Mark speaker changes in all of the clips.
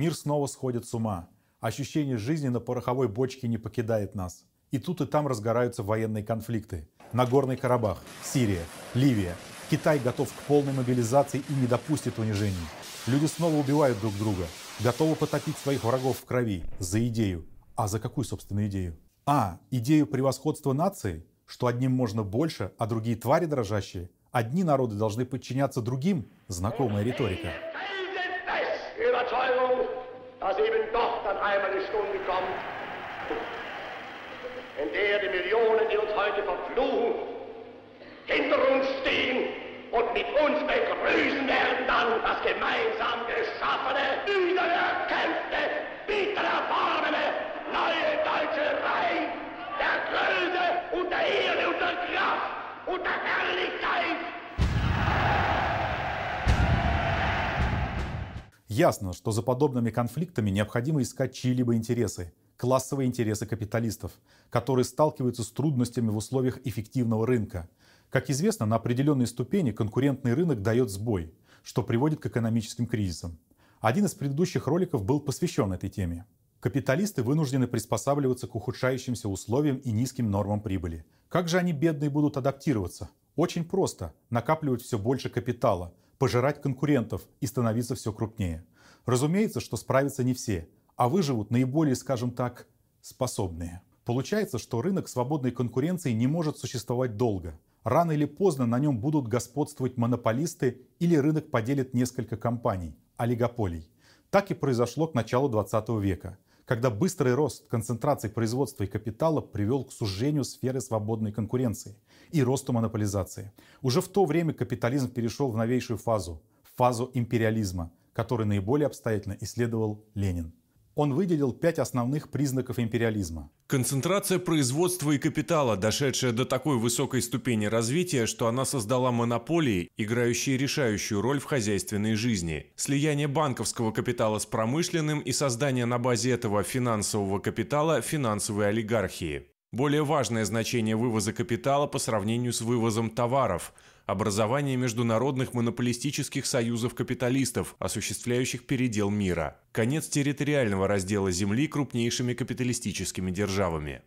Speaker 1: Мир снова сходит с ума. Ощущение жизни на пороховой бочке не покидает нас. И тут и там разгораются военные конфликты. Нагорный Карабах, Сирия, Ливия. Китай готов к полной мобилизации и не допустит унижений. Люди снова убивают друг друга, готовы потопить своих врагов в крови за идею. А за какую, собственно, идею? А, идею превосходства нации, что одним можно больше, а другие твари дрожащие. Одни народы должны подчиняться другим. Знакомая риторика. In der die Millionen, die uns heute verfluchen, hinter uns stehen und mit uns begrüßen werden dann das gemeinsam geschaffene, wiedererkämpfte, bitter erfahrene, neue deutsche Reich der Größe und der Ehre und der Kraft und der Herrlichkeit. Ясно, что за подобными конфликтами необходимо искать чьи-либо интересы, классовые интересы капиталистов, которые сталкиваются с трудностями в условиях эффективного рынка. Как известно, на определенной ступени конкурентный рынок дает сбой, что приводит к экономическим кризисам. Один из предыдущих роликов был посвящен этой теме. Капиталисты вынуждены приспосабливаться к ухудшающимся условиям и низким нормам прибыли. Как же они, бедные, будут адаптироваться? Очень просто. Накапливать все больше капитала, пожирать конкурентов и становиться все крупнее. Разумеется, что справятся не все – а выживут наиболее, скажем так, способные. Получается, что рынок свободной конкуренции не может существовать долго. Рано или поздно на нем будут господствовать монополисты или рынок поделит несколько компаний, олигополий. Так и произошло к началу 20 века, когда быстрый рост концентрации производства и капитала привел к сужению сферы свободной конкуренции и росту монополизации. Уже в то время капитализм перешел в новейшую фазу, фазу империализма, который наиболее обстоятельно исследовал Ленин. Он выделил пять основных признаков империализма.
Speaker 2: Концентрация производства и капитала, дошедшая до такой высокой ступени развития, что она создала монополии, играющие решающую роль в хозяйственной жизни. Слияние банковского капитала с промышленным и создание на базе этого финансового капитала финансовой олигархии. Более важное значение вывоза капитала по сравнению с вывозом товаров – образование международных монополистических союзов капиталистов, осуществляющих передел мира, конец территориального раздела земли крупнейшими капиталистическими державами.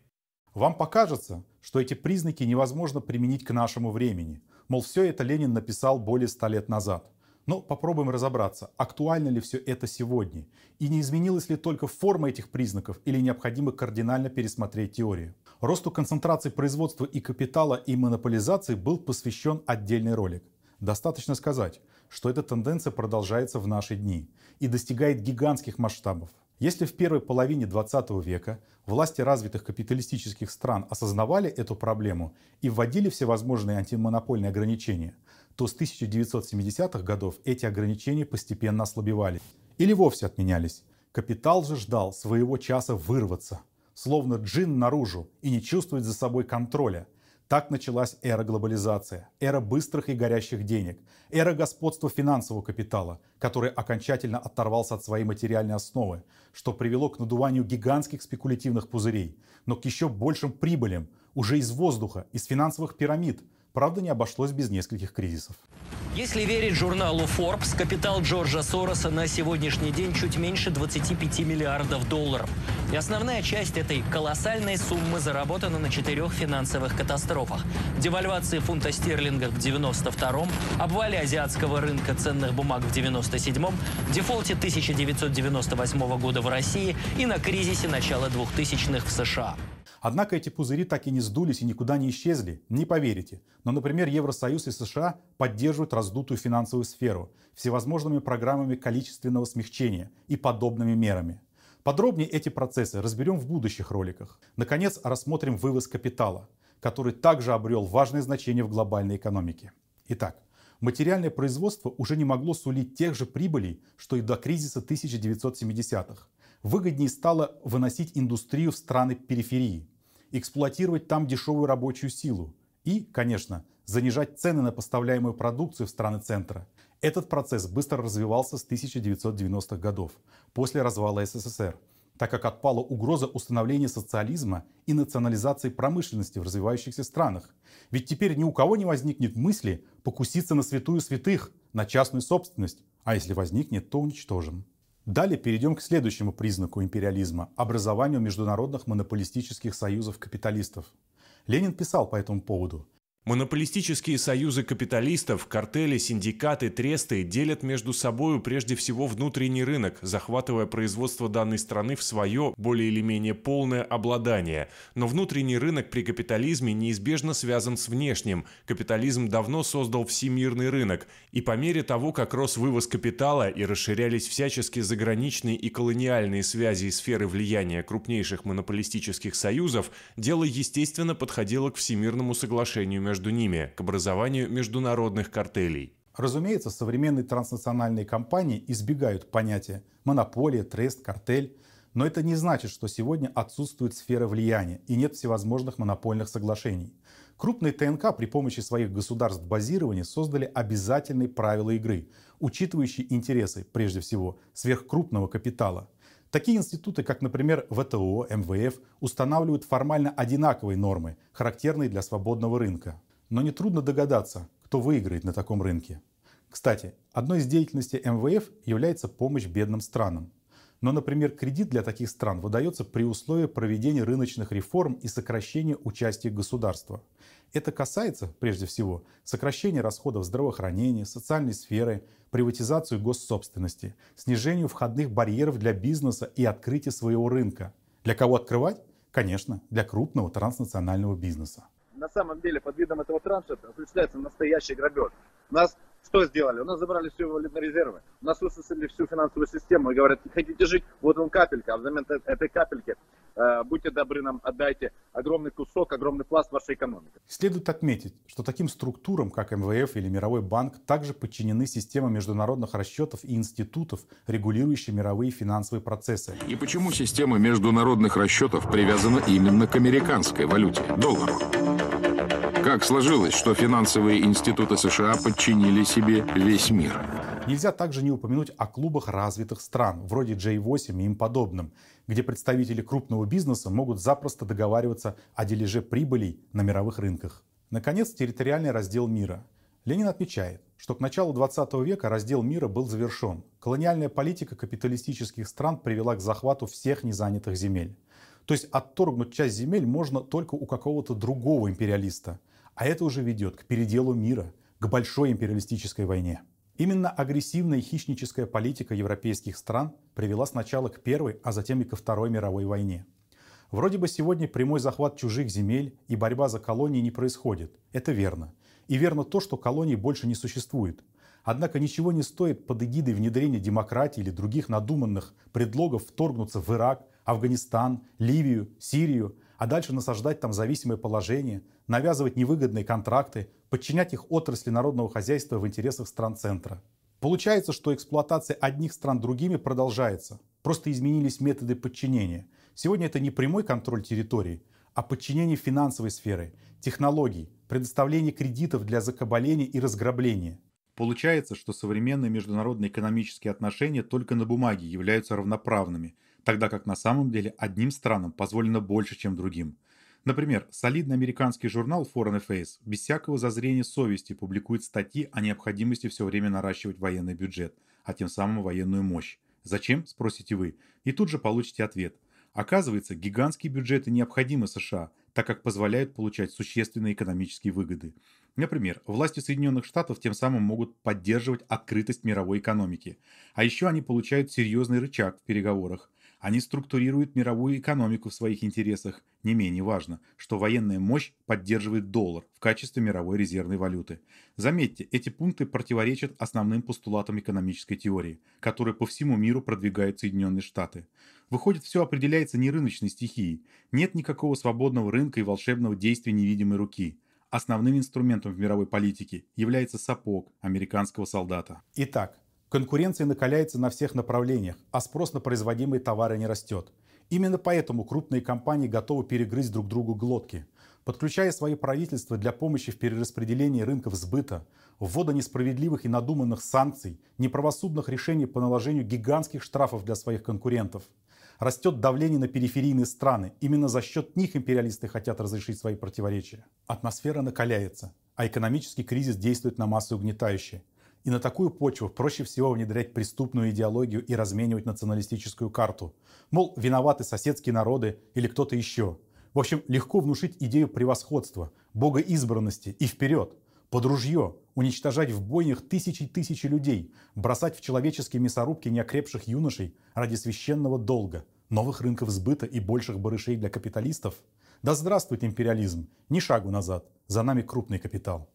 Speaker 1: Вам покажется, что эти признаки невозможно применить к нашему времени. Мол, все это Ленин написал более ста лет назад. Но попробуем разобраться, актуально ли все это сегодня, и не изменилась ли только форма этих признаков, или необходимо кардинально пересмотреть теорию. Росту концентрации производства и капитала и монополизации был посвящен отдельный ролик. Достаточно сказать, что эта тенденция продолжается в наши дни и достигает гигантских масштабов. Если в первой половине 20 века власти развитых капиталистических стран осознавали эту проблему и вводили всевозможные антимонопольные ограничения, то с 1970-х годов эти ограничения постепенно ослабевали или вовсе отменялись. Капитал же ждал своего часа вырваться, словно джин наружу и не чувствует за собой контроля. Так началась эра глобализации, эра быстрых и горящих денег, эра господства финансового капитала, который окончательно оторвался от своей материальной основы, что привело к надуванию гигантских спекулятивных пузырей, но к еще большим прибылям уже из воздуха, из финансовых пирамид – Правда, не обошлось без нескольких кризисов.
Speaker 3: Если верить журналу Forbes, капитал Джорджа Сороса на сегодняшний день чуть меньше 25 миллиардов долларов. И основная часть этой колоссальной суммы заработана на четырех финансовых катастрофах. Девальвации фунта стерлинга в 92-м, обвале азиатского рынка ценных бумаг в 97-м, дефолте 1998 года в России и на кризисе начала 2000-х в США.
Speaker 1: Однако эти пузыри так и не сдулись и никуда не исчезли, не поверите. Но, например, Евросоюз и США поддерживают раздутую финансовую сферу всевозможными программами количественного смягчения и подобными мерами. Подробнее эти процессы разберем в будущих роликах. Наконец, рассмотрим вывоз капитала, который также обрел важное значение в глобальной экономике. Итак, материальное производство уже не могло сулить тех же прибылей, что и до кризиса 1970-х. Выгоднее стало выносить индустрию в страны периферии, эксплуатировать там дешевую рабочую силу и, конечно, занижать цены на поставляемую продукцию в страны центра. Этот процесс быстро развивался с 1990-х годов, после развала СССР, так как отпала угроза установления социализма и национализации промышленности в развивающихся странах. Ведь теперь ни у кого не возникнет мысли покуситься на святую святых, на частную собственность, а если возникнет, то уничтожим. Далее перейдем к следующему признаку империализма – образованию международных монополистических союзов капиталистов. Ленин писал по этому поводу.
Speaker 2: Монополистические союзы капиталистов, картели, синдикаты, тресты делят между собой прежде всего внутренний рынок, захватывая производство данной страны в свое, более или менее полное обладание. Но внутренний рынок при капитализме неизбежно связан с внешним. Капитализм давно создал всемирный рынок. И по мере того, как рос вывоз капитала и расширялись всячески заграничные и колониальные связи и сферы влияния крупнейших монополистических союзов, дело естественно подходило к Всемирному соглашению между между ними к образованию международных картелей.
Speaker 1: Разумеется, современные транснациональные компании избегают понятия монополия, трест, картель, но это не значит, что сегодня отсутствует сфера влияния и нет всевозможных монопольных соглашений. Крупные ТНК при помощи своих государств базирования создали обязательные правила игры, учитывающие интересы, прежде всего, сверхкрупного капитала. Такие институты, как, например, ВТО, МВФ, устанавливают формально одинаковые нормы, характерные для свободного рынка. Но нетрудно догадаться, кто выиграет на таком рынке. Кстати, одной из деятельностей МВФ является помощь бедным странам. Но, например, кредит для таких стран выдается при условии проведения рыночных реформ и сокращения участия государства. Это касается, прежде всего, сокращения расходов здравоохранения, социальной сферы, приватизацию госсобственности, снижению входных барьеров для бизнеса и открытия своего рынка. Для кого открывать? Конечно, для крупного транснационального бизнеса.
Speaker 4: На самом деле, под видом этого трансферта осуществляется настоящий грабеж. У нас что сделали? У нас забрали все валютные резервы. У нас высосали всю финансовую систему и говорят, хотите жить, вот вам капелька, а взамен этой капельки э, будьте добры, нам отдайте огромный кусок, огромный пласт вашей экономики.
Speaker 1: Следует отметить, что таким структурам, как МВФ или Мировой банк, также подчинены система международных расчетов и институтов, регулирующие мировые финансовые процессы.
Speaker 5: И почему система международных расчетов привязана именно к американской валюте, доллару? Как сложилось, что финансовые институты США подчинили себе весь мир?
Speaker 1: Нельзя также не упомянуть о клубах развитых стран, вроде J8 и им подобным, где представители крупного бизнеса могут запросто договариваться о дележе прибылей на мировых рынках. Наконец, территориальный раздел мира. Ленин отмечает, что к началу 20 века раздел мира был завершен. Колониальная политика капиталистических стран привела к захвату всех незанятых земель. То есть отторгнуть часть земель можно только у какого-то другого империалиста – а это уже ведет к переделу мира, к большой империалистической войне. Именно агрессивная хищническая политика европейских стран привела сначала к Первой, а затем и ко Второй мировой войне. Вроде бы сегодня прямой захват чужих земель и борьба за колонии не происходит. Это верно. И верно то, что колоний больше не существует. Однако ничего не стоит под эгидой внедрения демократии или других надуманных предлогов вторгнуться в Ирак, Афганистан, Ливию, Сирию, а дальше насаждать там зависимое положение, навязывать невыгодные контракты, подчинять их отрасли народного хозяйства в интересах стран центра. Получается, что эксплуатация одних стран другими продолжается. Просто изменились методы подчинения. Сегодня это не прямой контроль территории, а подчинение финансовой сферы, технологий, предоставление кредитов для закабаления и разграбления. Получается, что современные международные экономические отношения только на бумаге являются равноправными, тогда как на самом деле одним странам позволено больше, чем другим. Например, солидный американский журнал Foreign Affairs без всякого зазрения совести публикует статьи о необходимости все время наращивать военный бюджет, а тем самым военную мощь. Зачем, спросите вы, и тут же получите ответ. Оказывается, гигантские бюджеты необходимы США, так как позволяют получать существенные экономические выгоды. Например, власти Соединенных Штатов тем самым могут поддерживать открытость мировой экономики. А еще они получают серьезный рычаг в переговорах. Они структурируют мировую экономику в своих интересах. Не менее важно, что военная мощь поддерживает доллар в качестве мировой резервной валюты. Заметьте, эти пункты противоречат основным постулатам экономической теории, которые по всему миру продвигают Соединенные Штаты. Выходит, все определяется не рыночной стихией. Нет никакого свободного рынка и волшебного действия невидимой руки. Основным инструментом в мировой политике является сапог американского солдата. Итак, Конкуренция накаляется на всех направлениях, а спрос на производимые товары не растет. Именно поэтому крупные компании готовы перегрызть друг другу глотки. Подключая свои правительства для помощи в перераспределении рынков сбыта, ввода несправедливых и надуманных санкций, неправосудных решений по наложению гигантских штрафов для своих конкурентов. Растет давление на периферийные страны. Именно за счет них империалисты хотят разрешить свои противоречия. Атмосфера накаляется, а экономический кризис действует на массу угнетающе. И на такую почву проще всего внедрять преступную идеологию и разменивать националистическую карту. Мол, виноваты соседские народы или кто-то еще. В общем, легко внушить идею превосходства, богоизбранности и вперед, под ружье, уничтожать в бойнях тысячи тысячи людей, бросать в человеческие мясорубки неокрепших юношей ради священного долга, новых рынков сбыта и больших барышей для капиталистов. Да здравствует империализм! Ни шагу назад, за нами крупный капитал.